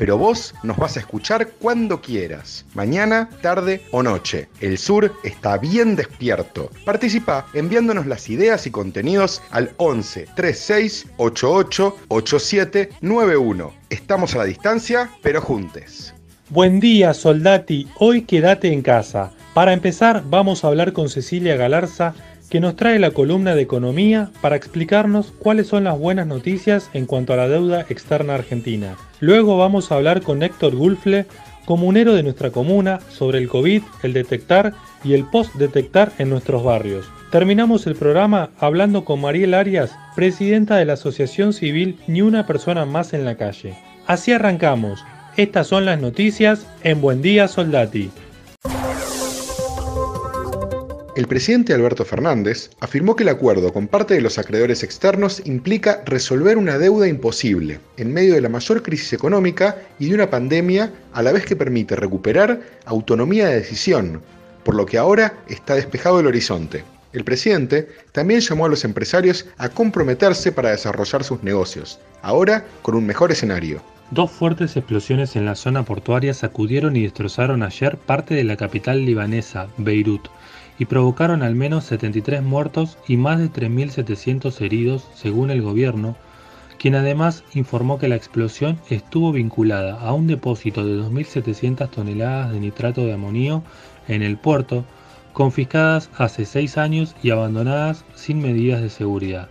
pero vos nos vas a escuchar cuando quieras, mañana, tarde o noche. El sur está bien despierto. Participa enviándonos las ideas y contenidos al 11 36 88 87 91. Estamos a la distancia, pero juntes. Buen día, soldati. Hoy quédate en casa. Para empezar, vamos a hablar con Cecilia Galarza, que nos trae la columna de economía para explicarnos cuáles son las buenas noticias en cuanto a la deuda externa argentina. Luego vamos a hablar con Héctor Gulfle, comunero de nuestra comuna, sobre el COVID, el detectar y el post-detectar en nuestros barrios. Terminamos el programa hablando con Mariel Arias, presidenta de la Asociación Civil Ni una persona más en la calle. Así arrancamos. Estas son las noticias en Buen Día Soldati. El presidente Alberto Fernández afirmó que el acuerdo con parte de los acreedores externos implica resolver una deuda imposible en medio de la mayor crisis económica y de una pandemia, a la vez que permite recuperar autonomía de decisión, por lo que ahora está despejado el horizonte. El presidente también llamó a los empresarios a comprometerse para desarrollar sus negocios, ahora con un mejor escenario. Dos fuertes explosiones en la zona portuaria sacudieron y destrozaron ayer parte de la capital libanesa, Beirut, y provocaron al menos 73 muertos y más de 3.700 heridos, según el gobierno, quien además informó que la explosión estuvo vinculada a un depósito de 2.700 toneladas de nitrato de amonio en el puerto, confiscadas hace seis años y abandonadas sin medidas de seguridad.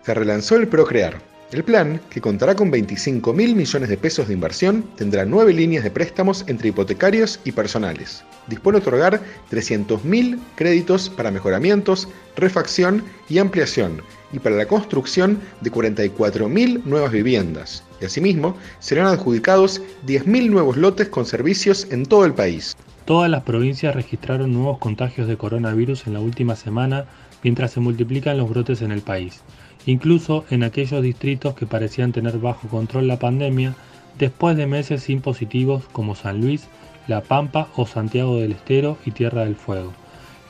Se relanzó el Procrear, el plan, que contará con 25 mil millones de pesos de inversión, tendrá nueve líneas de préstamos entre hipotecarios y personales. Dispone otorgar 300.000 créditos para mejoramientos, refacción y ampliación, y para la construcción de 44.000 nuevas viviendas. Y asimismo, serán adjudicados 10.000 nuevos lotes con servicios en todo el país. Todas las provincias registraron nuevos contagios de coronavirus en la última semana mientras se multiplican los brotes en el país incluso en aquellos distritos que parecían tener bajo control la pandemia después de meses sin positivos como San Luis, La Pampa o Santiago del Estero y Tierra del Fuego.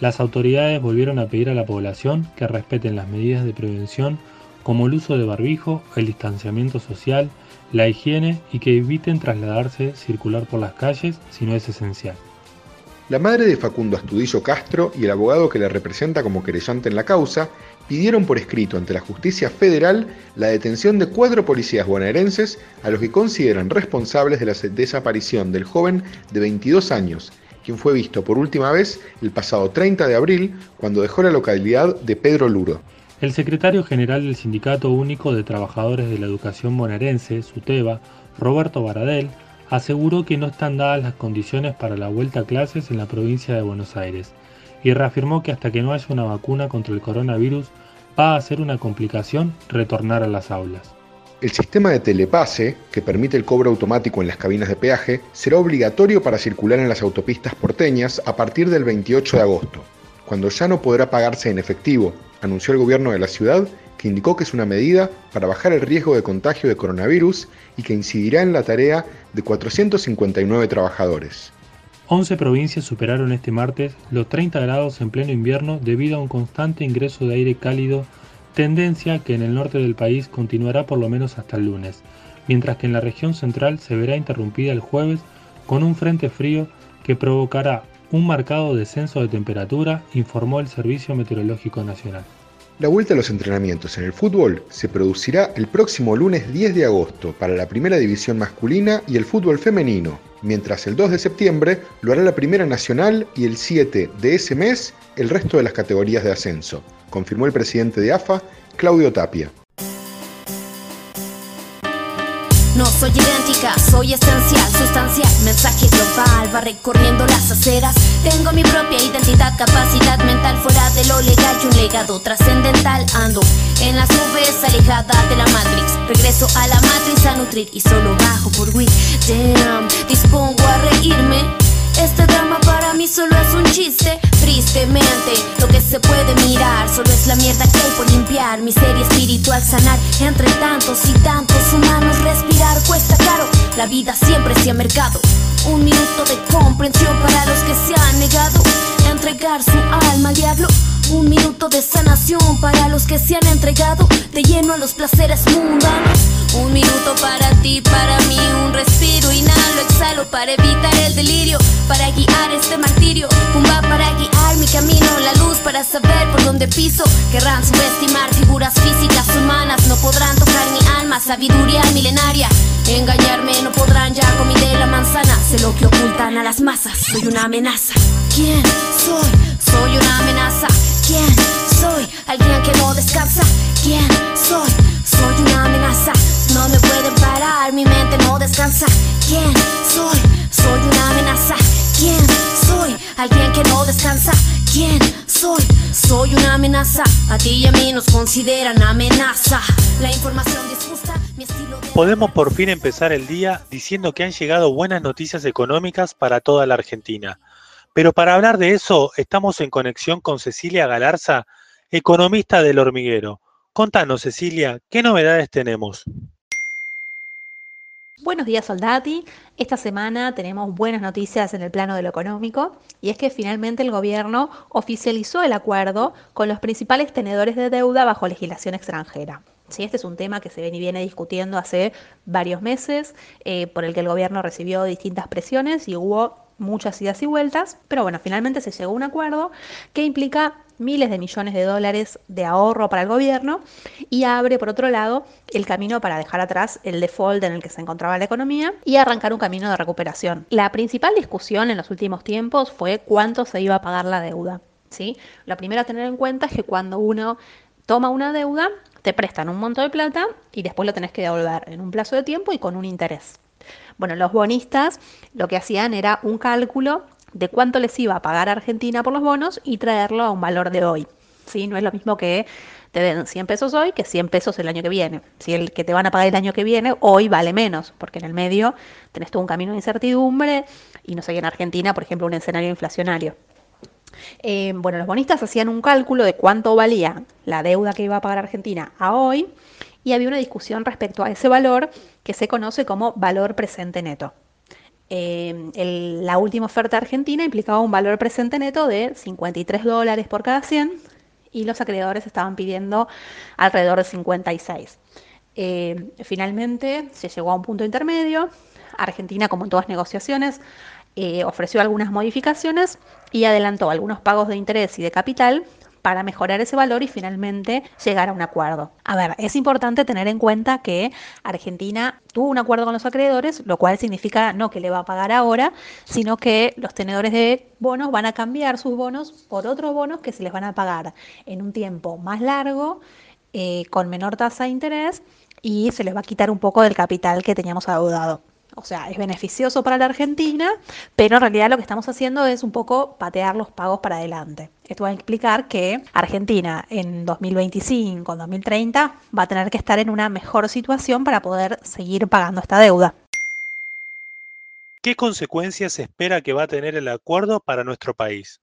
Las autoridades volvieron a pedir a la población que respeten las medidas de prevención como el uso de barbijo, el distanciamiento social, la higiene y que eviten trasladarse, circular por las calles si no es esencial. La madre de Facundo Astudillo Castro y el abogado que le representa como querellante en la causa pidieron por escrito ante la justicia federal la detención de cuatro policías bonaerenses a los que consideran responsables de la desaparición del joven de 22 años, quien fue visto por última vez el pasado 30 de abril cuando dejó la localidad de Pedro Luro. El secretario general del Sindicato Único de Trabajadores de la Educación Bonaerense, SUTEBA, Roberto Baradel, aseguró que no están dadas las condiciones para la vuelta a clases en la provincia de Buenos Aires y reafirmó que hasta que no haya una vacuna contra el coronavirus va a ser una complicación retornar a las aulas. El sistema de telepase, que permite el cobro automático en las cabinas de peaje, será obligatorio para circular en las autopistas porteñas a partir del 28 de agosto, cuando ya no podrá pagarse en efectivo, anunció el gobierno de la ciudad, que indicó que es una medida para bajar el riesgo de contagio de coronavirus y que incidirá en la tarea de 459 trabajadores. 11 provincias superaron este martes los 30 grados en pleno invierno debido a un constante ingreso de aire cálido, tendencia que en el norte del país continuará por lo menos hasta el lunes, mientras que en la región central se verá interrumpida el jueves con un frente frío que provocará un marcado descenso de temperatura, informó el Servicio Meteorológico Nacional. La vuelta a los entrenamientos en el fútbol se producirá el próximo lunes 10 de agosto para la primera división masculina y el fútbol femenino, mientras el 2 de septiembre lo hará la primera nacional y el 7 de ese mes el resto de las categorías de ascenso, confirmó el presidente de AFA, Claudio Tapia. No soy idéntica, soy esencial, sustancial, mensaje global, va recorriendo las aceras. Tengo mi propia identidad, capacidad mental fuera de lo legal y un legado trascendental. Ando en las nubes, alejada de la Matrix. Regreso a la matriz a nutrir y solo bajo por weed. Damn, dispongo a reírme. Este drama para mí solo es un chiste. Tristemente, lo que se puede mirar solo es la mierda que hay por limpiar. Miseria espiritual sanar entre tantos y tantos humanos. La vida siempre se ha mercado. Un minuto de comprensión para los que se han negado entregar su alma al diablo. Un minuto de sanación para los que se han entregado de lleno a los placeres mundanos. Un minuto para ti, para mí, un respiro, inhalo, exhalo para evitar el delirio, para guiar este martirio. Pumba para guiar mi camino, la luz para saber por dónde piso. Querrán subestimar figuras físicas humanas, no podrán tocar mi alma, sabiduría milenaria. Engañarme no podrán, ya comí de la manzana, sé lo que ocultan a las masas, soy una amenaza. ¿Quién soy? Soy una amenaza. ¿Quién soy? Alguien que no descansa. ¿Quién soy? Soy una amenaza. No me pueden parar, mi mente no descansa. ¿Quién soy? Soy una amenaza. ¿Quién soy? Alguien que no descansa. ¿Quién soy? Soy una amenaza. A ti y a mí nos consideran amenaza. La información disgusta mi estilo de. Podemos por fin empezar el día diciendo que han llegado buenas noticias económicas para toda la Argentina. Pero para hablar de eso, estamos en conexión con Cecilia Galarza, economista del hormiguero. Contanos, Cecilia, ¿qué novedades tenemos? Buenos días, Soldati. Esta semana tenemos buenas noticias en el plano de lo económico y es que finalmente el gobierno oficializó el acuerdo con los principales tenedores de deuda bajo legislación extranjera. Sí, este es un tema que se viene discutiendo hace varios meses, eh, por el que el gobierno recibió distintas presiones y hubo muchas idas y vueltas, pero bueno, finalmente se llegó a un acuerdo que implica miles de millones de dólares de ahorro para el gobierno y abre, por otro lado, el camino para dejar atrás el default en el que se encontraba la economía y arrancar un camino de recuperación. La principal discusión en los últimos tiempos fue cuánto se iba a pagar la deuda. ¿sí? Lo primero a tener en cuenta es que cuando uno toma una deuda, te prestan un monto de plata y después lo tenés que devolver en un plazo de tiempo y con un interés. Bueno, los bonistas lo que hacían era un cálculo de cuánto les iba a pagar Argentina por los bonos y traerlo a un valor de hoy. ¿sí? No es lo mismo que te den 100 pesos hoy que 100 pesos el año que viene. Si el que te van a pagar el año que viene hoy vale menos, porque en el medio tenés todo un camino de incertidumbre y no sé, en Argentina, por ejemplo, un escenario inflacionario. Eh, bueno, los bonistas hacían un cálculo de cuánto valía la deuda que iba a pagar Argentina a hoy y había una discusión respecto a ese valor que se conoce como valor presente neto. El- la última oferta argentina implicaba un valor presente neto de 53 dólares por cada 100 y los acreedores estaban pidiendo alrededor de 56. Eh, finalmente se llegó a un punto intermedio. Argentina, como en todas negociaciones, eh, ofreció algunas modificaciones y adelantó algunos pagos de interés y de capital para mejorar ese valor y finalmente llegar a un acuerdo. A ver, es importante tener en cuenta que Argentina tuvo un acuerdo con los acreedores, lo cual significa no que le va a pagar ahora, sino que los tenedores de bonos van a cambiar sus bonos por otros bonos que se les van a pagar en un tiempo más largo, eh, con menor tasa de interés y se les va a quitar un poco del capital que teníamos adeudado. O sea, es beneficioso para la Argentina, pero en realidad lo que estamos haciendo es un poco patear los pagos para adelante. Esto va a implicar que Argentina en 2025, en 2030, va a tener que estar en una mejor situación para poder seguir pagando esta deuda. ¿Qué consecuencias se espera que va a tener el acuerdo para nuestro país?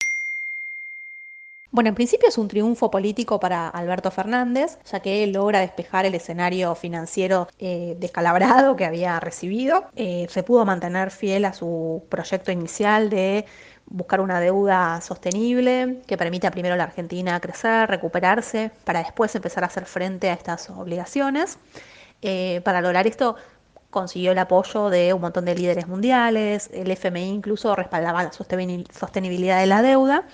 Bueno, en principio es un triunfo político para Alberto Fernández, ya que él logra despejar el escenario financiero eh, descalabrado que había recibido. Eh, se pudo mantener fiel a su proyecto inicial de buscar una deuda sostenible que permita primero a la Argentina crecer, recuperarse, para después empezar a hacer frente a estas obligaciones. Eh, para lograr esto consiguió el apoyo de un montón de líderes mundiales, el FMI incluso respaldaba la sostenibilidad de la deuda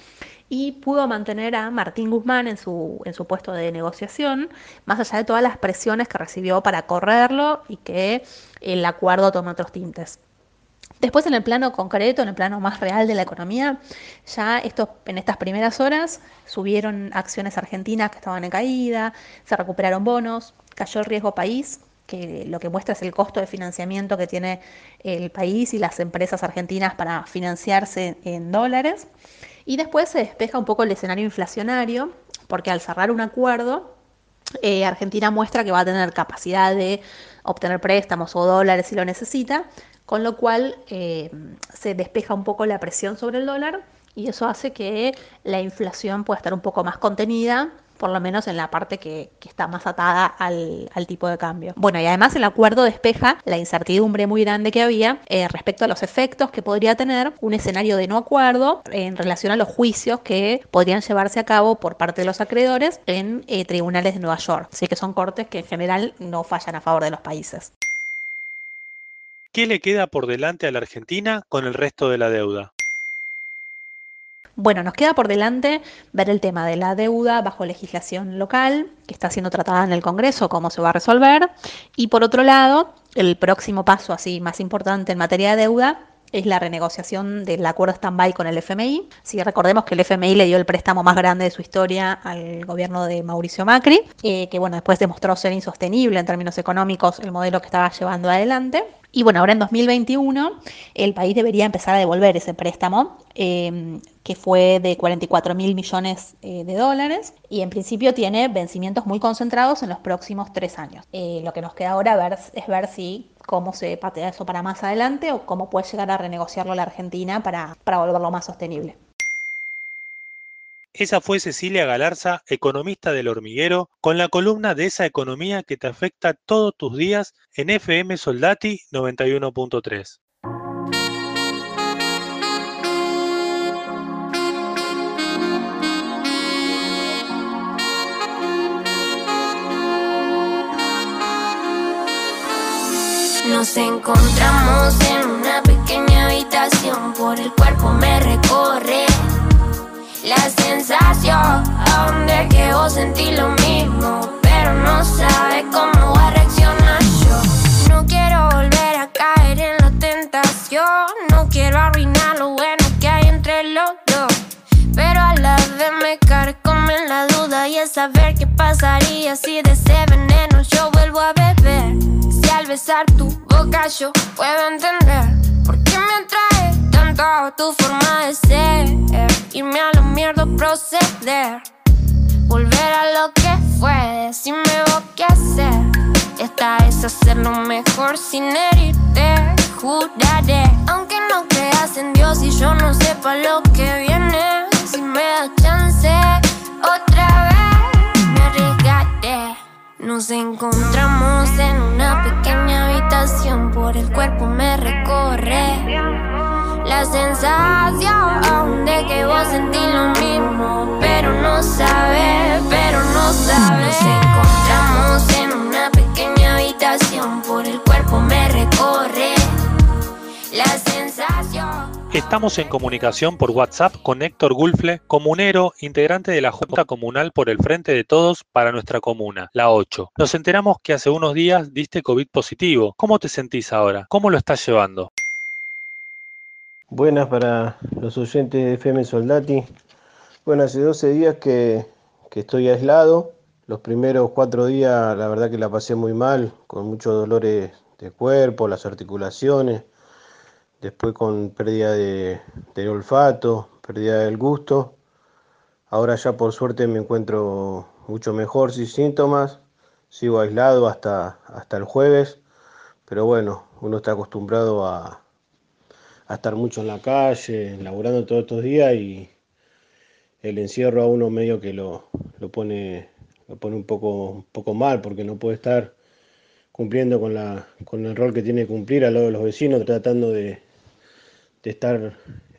y pudo mantener a Martín Guzmán en su, en su puesto de negociación, más allá de todas las presiones que recibió para correrlo y que el acuerdo tome otros tintes. Después en el plano concreto, en el plano más real de la economía, ya esto, en estas primeras horas subieron acciones argentinas que estaban en caída, se recuperaron bonos, cayó el riesgo país, que lo que muestra es el costo de financiamiento que tiene el país y las empresas argentinas para financiarse en dólares. Y después se despeja un poco el escenario inflacionario, porque al cerrar un acuerdo, eh, Argentina muestra que va a tener capacidad de obtener préstamos o dólares si lo necesita, con lo cual eh, se despeja un poco la presión sobre el dólar y eso hace que la inflación pueda estar un poco más contenida por lo menos en la parte que, está más atada al, tipo de cambio. Bueno, y además el acuerdo despeja la incertidumbre muy grande que había eh, respecto a los efectos que podría tener un escenario de no acuerdo en relación a los juicios que podrían llevarse a cabo por parte de los acreedores en eh, tribunales de Nueva York. Así que son cortes que en general no fallan a favor de los países. ¿Qué le queda por delante a la Argentina con el resto de la deuda? Bueno, nos queda por delante ver el tema de la deuda bajo legislación local, que está siendo tratada en el Congreso, cómo se va a resolver. Y por otro lado, el próximo paso así más importante en materia de deuda es la renegociación del acuerdo stand-by con el FMI. Si recordemos que el FMI le dio el préstamo más grande de su historia al gobierno de Mauricio Macri, eh, que bueno, después demostró ser insostenible en términos económicos el modelo que estaba llevando adelante. Y bueno, ahora en 2021 el país debería empezar a devolver ese préstamo, em, que fue de 44 mil millones eh, de dólares, y en principio tiene vencimientos muy concentrados en los próximos tres años. Eh, lo que nos queda ahora es ver si cómo se patea eso para más adelante o cómo puede llegar a renegociarlo la Argentina para, para volverlo más sostenible. Esa fue Cecilia Galarza, economista del hormiguero, con la columna de esa economía que te afecta todos tus días en FM Soldati 91.3. Nos encontramos en una pequeña habitación, por el cuerpo me recorre la sensación de que vos sentís lo mismo, pero no sabes cómo va a reaccionar yo. No quiero volver a caer en la tentación, no quiero arruinar lo bueno que hay entre los dos. Pero a la vez me carcome la duda y es saber qué pasaría si de ese veneno yo beber. Si al besar tu boca yo puedo entender por qué me atrae tanto tu forma de ser irme a la mierda, proceder. Volver a lo que fue, decirme vos qué hacer. Esta es hacerlo mejor sin herirte, juraré. Aunque no creas en Dios y yo no sepa lo que viene, si me das chance, Nos encontramos en una pequeña habitación, por el cuerpo me recorre la sensación de que vos sentís lo mismo, pero no sabes, pero no sabes. Nos encontramos en una pequeña habitación, por el cuerpo me recorre la sensación. Estamos en comunicación por WhatsApp con Héctor Gulfle, comunero, integrante de la Junta Comunal por el Frente de Todos para nuestra comuna, la 8. Nos enteramos que hace unos días diste COVID positivo. ¿Cómo te sentís ahora? ¿Cómo lo estás llevando? Buenas para los oyentes de FM Soldati. Bueno, hace 12 días que, estoy aislado. Los primeros cuatro días la verdad que la pasé muy mal, con muchos dolores de cuerpo, las articulaciones, después con pérdida de, olfato, pérdida del gusto. Ahora ya por suerte me encuentro mucho mejor sin síntomas. Sigo aislado hasta, hasta el jueves, pero bueno, uno está acostumbrado a, a estar mucho en la calle, laburando todos estos días y el encierro a uno medio que lo, lo pone, lo pone un, poco, un poco mal porque no puede estar cumpliendo con, la, con el rol que tiene que cumplir al lado de los vecinos, tratando de, estar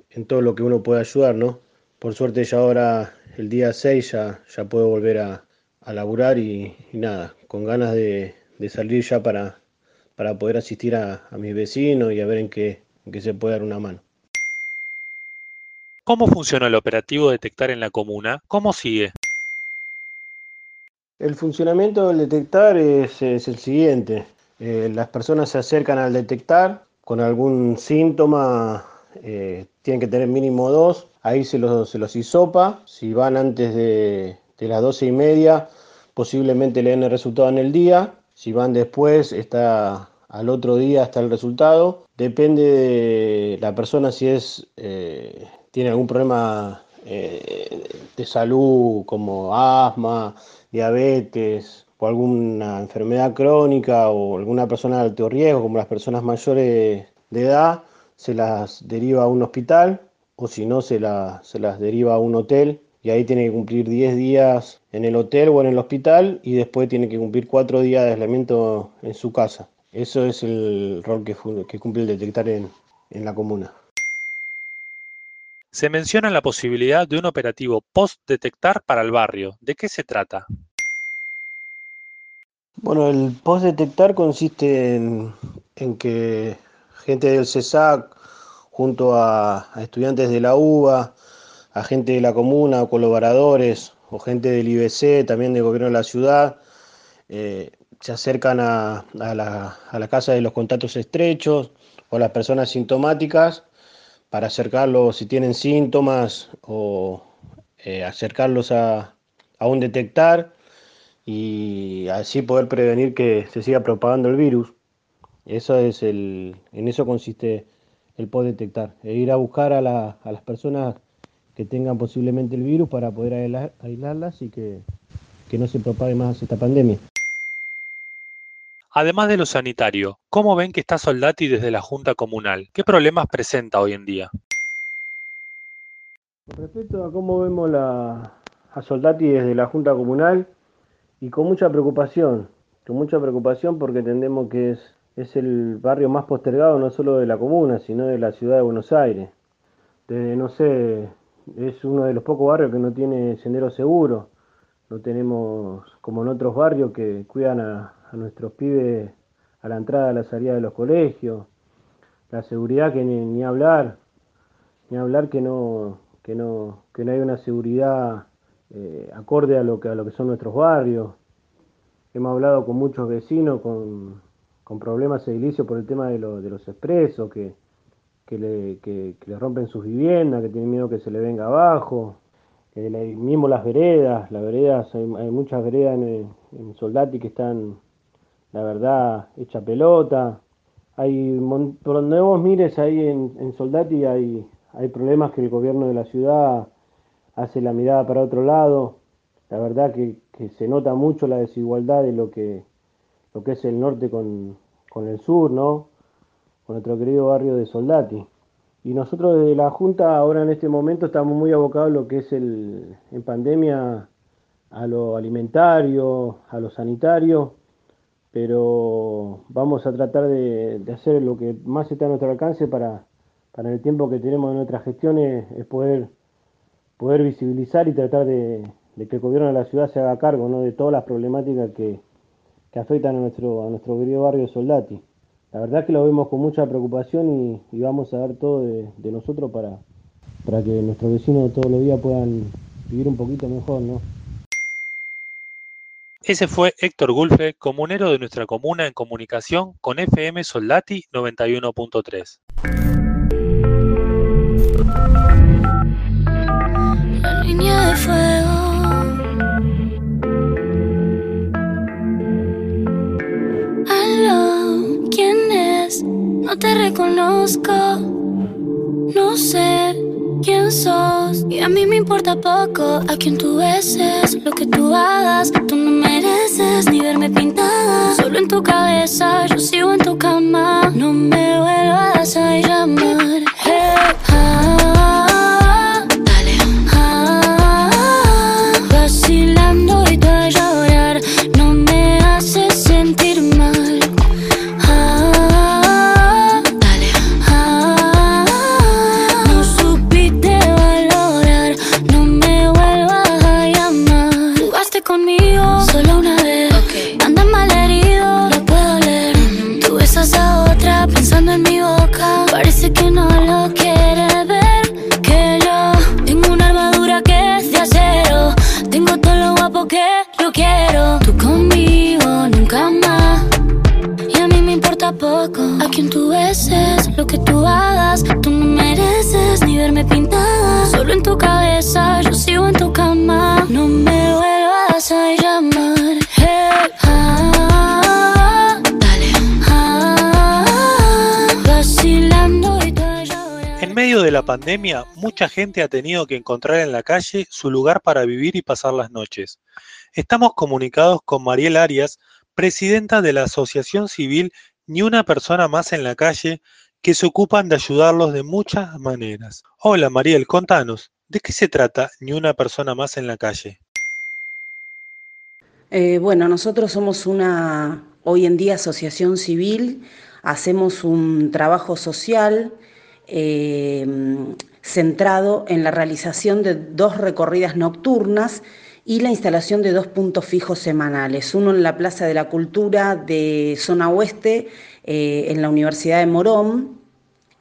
en todo lo que uno puede ayudar, ¿no? Por suerte ya ahora el día 6 ya, ya puedo volver a, a laburar y, nada, con ganas de, salir ya para, para poder asistir a, a mis vecinos y a ver en qué, que se puede dar una mano. ¿Cómo funciona el operativo Detectar en la comuna? ¿Cómo sigue? El funcionamiento del detectar es, es el siguiente. Eh, las personas se acercan al detectar con algún síntoma, eh, tienen que tener mínimo dos, ahí se los, se los hisopa, si van antes de, de las doce y media, posiblemente le den el resultado en el día, si van después, está al otro día está el resultado. Depende de la persona si es eh, tiene algún problema eh, de salud como asma, diabetes o alguna enfermedad crónica o alguna persona de alto riesgo como las personas mayores de edad, se las deriva a un hospital o si no se, la- se las deriva a un hotel y ahí tiene que cumplir 10 días en el hotel o en el hospital y después tiene que cumplir 4 días de aislamiento en su casa. Eso es el rol que cumple el detectar en, en la comuna. Se menciona la posibilidad de un operativo post-detectar para el barrio. ¿De qué se trata? Bueno, el post-detectar consiste en, que gente del CESAC, junto a, estudiantes de la UBA, a gente de la comuna o colaboradores, o gente del IBC, también del gobierno de la ciudad, eh, se acercan a, a la, casa de los contactos estrechos o a las personas sintomáticas para acercarlos si tienen síntomas o eh, acercarlos a un detectar y así poder prevenir que se siga propagando el virus. Eso es el, en eso consiste el post detectar, e ir a buscar a, la- a las personas que tengan posiblemente el virus para poder aislar- aislarlas y que, que no se propague más esta pandemia. Además de lo sanitario, ¿cómo ven que está Soldati desde la Junta Comunal? ¿Qué problemas presenta hoy en día? Con respecto a cómo vemos la, a Soldati desde la Junta Comunal y con mucha preocupación, con mucha preocupación porque entendemos que es, es el barrio más postergado no solo de la comuna, sino de la ciudad de Buenos Aires. No sé, es uno de los pocos barrios que no tiene sendero seguro, no tenemos como en otros barrios que cuidan a, a nuestros pibes a la entrada, a la salida de los colegios, la seguridad que ni, ni hablar, ni hablar que no, que no, que no hay una seguridad eh, acorde a lo que a lo que son nuestros barrios. Hemos hablado con muchos vecinos con, con problemas edilicios por el tema de, de los expresos, que, que, le, que, le rompen sus viviendas, que tienen miedo que se le venga abajo. Eh, mismo las veredas, las veredas, hay, hay muchas veredas en, en Soldati que están, la verdad, hecha pelota. Hay, por donde vos mires ahí en, en Soldati hay, hay problemas que el gobierno de la ciudad hace la mirada para otro lado. La verdad que, se nota mucho la desigualdad de lo que, lo que es el norte con, con el sur, ¿no? Con nuestro querido barrio de Soldati. Y nosotros desde la Junta ahora en este momento estamos muy abocados a lo que es el, en pandemia, a lo alimentario, a lo sanitario, pero vamos a tratar de, de hacer lo que más está a nuestro alcance para, para el tiempo que tenemos en nuestras gestiones, es poder, poder visibilizar y tratar de, que el gobierno de la ciudad se haga cargo ¿no? de todas las problemáticas que, que afectan a nuestro, a nuestro querido barrio Soldati. La verdad que lo vemos con mucha preocupación y, vamos a dar todo de, de nosotros para, para que nuestros vecinos todos los días puedan vivir un poquito mejor, ¿no? Ese fue Héctor Gulfe, comunero de nuestra comuna en comunicación con FM Soldati 91.3. La línea de fuego. Aló, ¿quién es? No te reconozco. No sé quién sos. Y a mí me importa poco a quién tú beses. Lo que tú hagas, tú no mereces ni verme pintada. Solo en tu cabeza, yo sigo en tu cama. No me vuelvas a llamar. Ah, pandemia, mucha gente ha tenido que encontrar en la calle su lugar para vivir y pasar las noches. Estamos comunicados con Mariel Arias, presidenta de la Asociación Civil Ni una persona más en la calle, que se ocupan de ayudarlos de muchas maneras. Hola Mariel, contanos, ¿de qué se trata Ni una persona más en la calle? Eh, bueno, nosotros somos una, hoy en día, asociación civil, hacemos un trabajo social eh, centrado en la realización de dos recorridas nocturnas y la instalación de dos puntos fijos semanales, uno en la Plaza de la Cultura de Zona Oeste, eh, en la Universidad de Morón,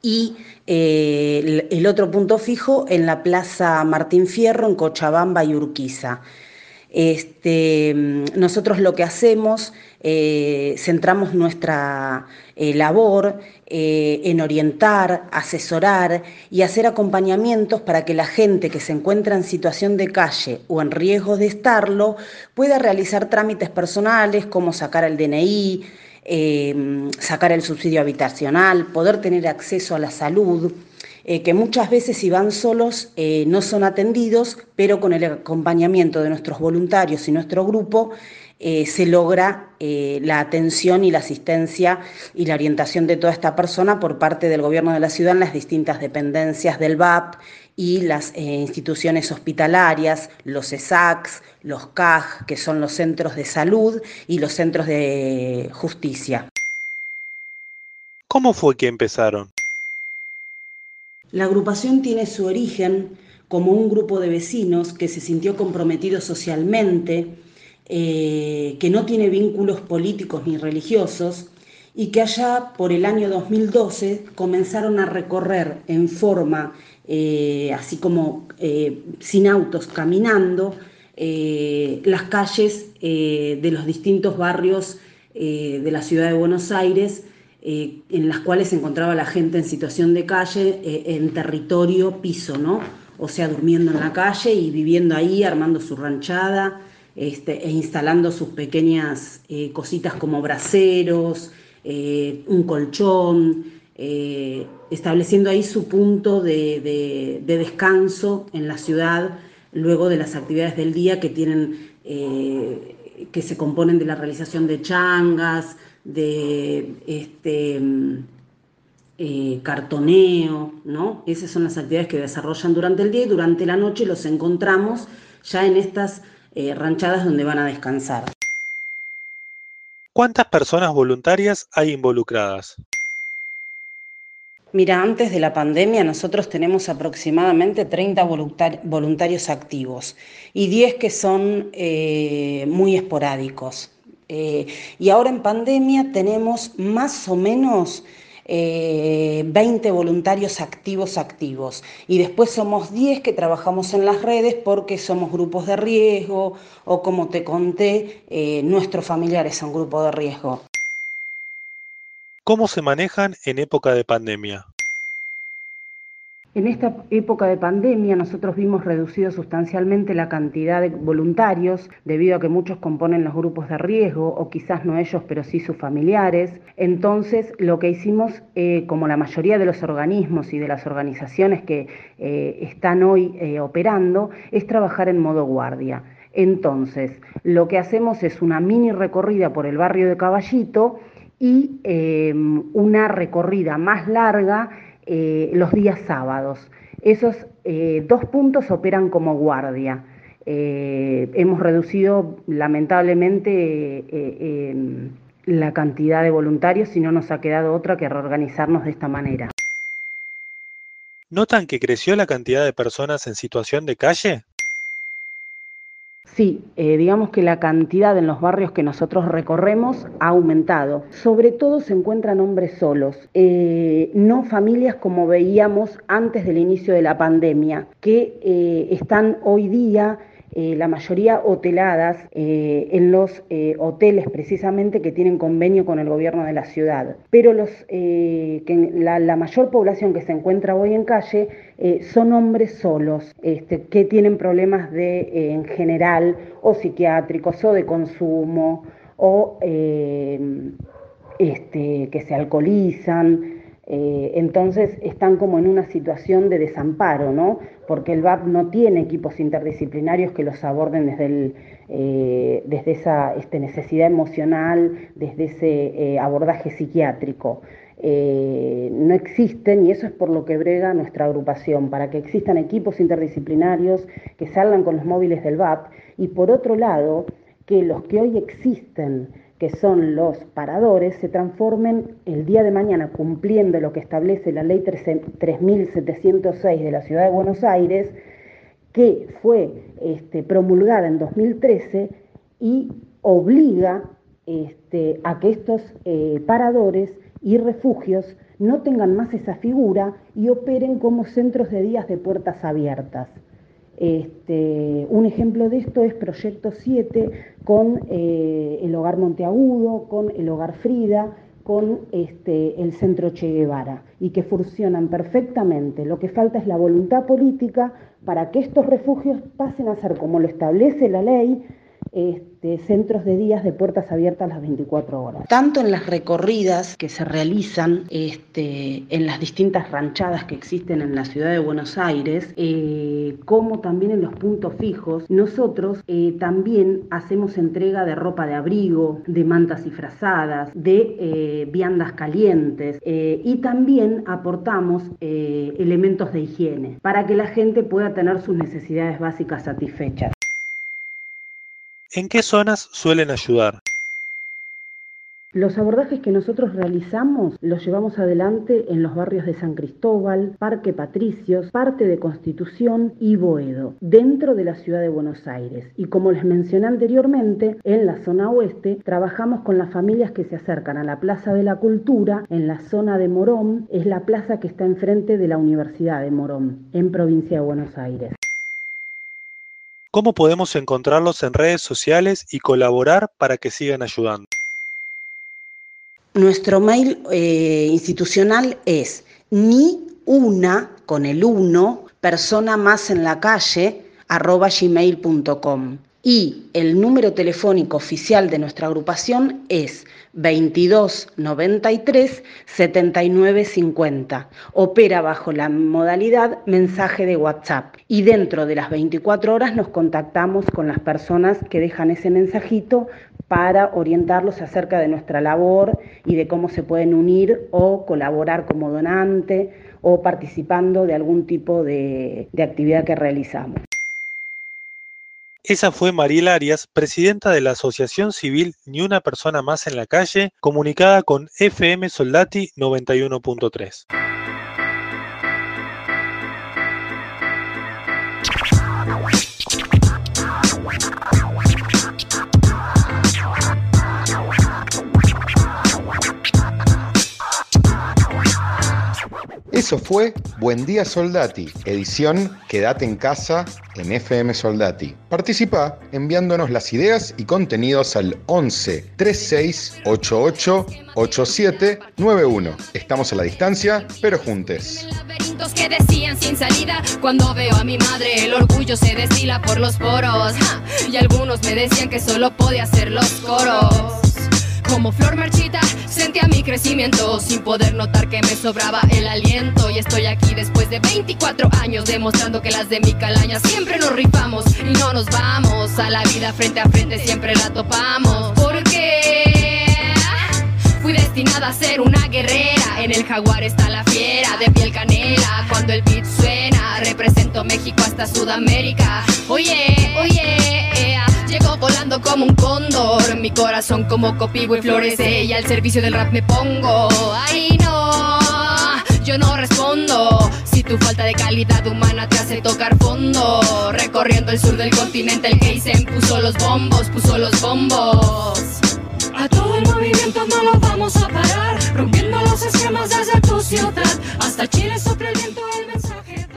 y eh, el, el otro punto fijo en la Plaza Martín Fierro, en Cochabamba y Urquiza. Este, nosotros lo que hacemos, eh, centramos nuestra eh, labor eh, en orientar, asesorar y hacer acompañamientos para que la gente que se encuentra en situación de calle o en riesgo de estarlo pueda realizar trámites personales como sacar el DNI, sacar el subsidio habitacional, poder tener acceso a la salud eh, que muchas veces si van solos eh, no son atendidos, pero con el acompañamiento de nuestros voluntarios y nuestro grupo eh, se logra la atención y la asistencia y la orientación de toda esta persona por parte del gobierno de la ciudad en las distintas dependencias del VAP y las instituciones hospitalarias, los ESACs, los CAG, que son los centros de salud, y los centros de justicia. ¿Cómo fue que empezaron? La agrupación tiene su origen como un grupo de vecinos que se sintió comprometido socialmente, eh, que no tiene vínculos políticos ni religiosos y que allá por el año 2012 comenzaron a recorrer en forma, eh, así como eh, sin autos, caminando, las calles de los distintos barrios de la ciudad de Buenos Aires, eh, en las cuales se encontraba la gente en situación de calle, eh, en territorio piso, ¿no? O sea, durmiendo en la calle y viviendo ahí, armando su ranchada este, e instalando sus pequeñas eh, cositas como braseros, un colchón, estableciendo ahí su punto de, de- de descanso en la ciudad luego de las actividades del día que tienen que se componen de la realización de changas, de este, eh, cartoneo, ¿no? Esas son las actividades que desarrollan durante el día y durante la noche los encontramos ya en estas eh, ranchadas donde van a descansar. ¿Cuántas personas voluntarias hay involucradas? Mira, antes de la pandemia nosotros tenemos aproximadamente 30 voluntar- voluntarios activos y 10 que son eh, muy esporádicos. Eh, y ahora en pandemia tenemos más o menos eh, 20 voluntarios activos activos y después somos 10 que trabajamos en las redes porque somos grupos de riesgo o como te conté, eh, nuestros familiares son grupos de riesgo. ¿Cómo se manejan en época de pandemia? En esta época de pandemia nosotros vimos reducido sustancialmente la cantidad de voluntarios debido a que muchos componen los grupos de riesgo o quizás no ellos pero sí sus familiares. Entonces lo que hicimos, eh, como la mayoría de los organismos y de las organizaciones que eh, están hoy eh, operando, es trabajar en modo guardia. Entonces lo que hacemos es una mini recorrida por el barrio de Caballito y una recorrida más larga eh, los días sábados. Esos eh, dos puntos operan como guardia. Eh, hemos reducido lamentablemente la cantidad de voluntarios y no nos ha quedado otra que reorganizarnos de esta manera. ¿Notan que creció la cantidad de personas en situación de calle? Sí, eh, digamos que la cantidad en los barrios que nosotros recorremos ha aumentado. Sobre todo se encuentran hombres solos, eh, no familias como veíamos antes del inicio de la pandemia, que eh, están hoy día eh, la mayoría hoteladas eh, en los eh, hoteles precisamente que tienen convenio con el gobierno de la ciudad. Pero los, que la, mayor población que se encuentra hoy en calle son hombres solos, este, que tienen problemas de, en general, o psiquiátricos, o de consumo, o este, que se alcoholizan. Eh, entonces están como en una situación de desamparo, ¿no? Porque el VAP no tiene equipos interdisciplinarios que los aborden desde, eh, desde esa este, necesidad emocional, desde ese eh, abordaje psiquiátrico. no existen y eso es por lo que brega nuestra agrupación, para que existan equipos interdisciplinarios que salgan con los móviles del VAP y por otro lado, que los que hoy existen que son los paradores, se transformen el día de mañana cumpliendo lo que establece la ley 3706 de la Ciudad de Buenos Aires, que fue este, promulgada en 2013 y obliga este, a que estos eh, paradores y refugios no tengan más esa figura y operen como centros de días de puertas abiertas. Este, un ejemplo de esto es Proyecto 7 con eh, el Hogar Monteagudo, con el Hogar Frida, con este, el Centro Che Guevara y que funcionan perfectamente. Lo que falta es la voluntad política para que estos refugios pasen a ser, como lo establece la ley, este, centros de días de puertas abiertas las 24 horas. Tanto en las recorridas que se realizan este, en las distintas ranchadas que existen en la ciudad de Buenos Aires, eh, como también en los puntos fijos, nosotros eh, también hacemos entrega de ropa de abrigo, de mantas y frazadas, de eh, viandas calientes y también aportamos elementos de higiene para que la gente pueda tener sus necesidades básicas satisfechas. ¿En qué zonas suelen ayudar? Los abordajes que nosotros realizamos los llevamos adelante en los barrios de San Cristóbal, Parque Patricios, parte de Constitución y Boedo, dentro de la ciudad de Buenos Aires. Y como les mencioné anteriormente, en la zona oeste trabajamos con las familias que se acercan a la Plaza de la Cultura, en la zona de Morón, es la plaza que está enfrente de la Universidad de Morón, en provincia de Buenos Aires. ¿Cómo podemos encontrarlos en redes sociales y colaborar para que sigan ayudando? Nuestro mail eh, institucional es ni una con el uno persona más en la calle arroba gmail.com y el número telefónico oficial de nuestra agrupación es 2293 7950. Opera bajo la modalidad mensaje de WhatsApp y dentro de las 24 horas nos contactamos con las personas que dejan ese mensajito para orientarlos acerca de nuestra labor y de cómo se pueden unir o colaborar como donante o participando de algún tipo de, de actividad que realizamos. Esa fue Mariela Arias, presidenta de la Asociación Civil Ni una persona más en la calle, comunicada con FM Soldati 91.3. Eso fue Buen Día Soldati, edición Quédate en casa en FM Soldati. Participa enviándonos las ideas y contenidos al 11 36 88 87 91. Estamos a la distancia, pero juntes. que decían sin salida cuando veo a mi madre el orgullo se por los poros y algunos me decían que solo podía hacer los coros como flor marchita, sentía mi crecimiento sin poder notar que me sobraba el aliento. Y estoy aquí después de 24 años demostrando que las de mi calaña siempre nos rifamos y no nos vamos. A la vida frente a frente siempre la topamos. Fui destinada a ser una guerrera. En el jaguar está la fiera de piel canela. Cuando el beat suena, represento México hasta Sudamérica. Oye, oye, Llego volando como un cóndor, mi corazón como copivo y florece y al servicio del rap me pongo. Ay no, yo no respondo. Si tu falta de calidad humana te hace tocar fondo, recorriendo el sur del continente el Geisen puso los bombos, puso los bombos. A todo el movimiento no lo vamos a parar, rompiendo los esquemas desde tu ciudad. Hasta Chile sopla el viento el mensaje.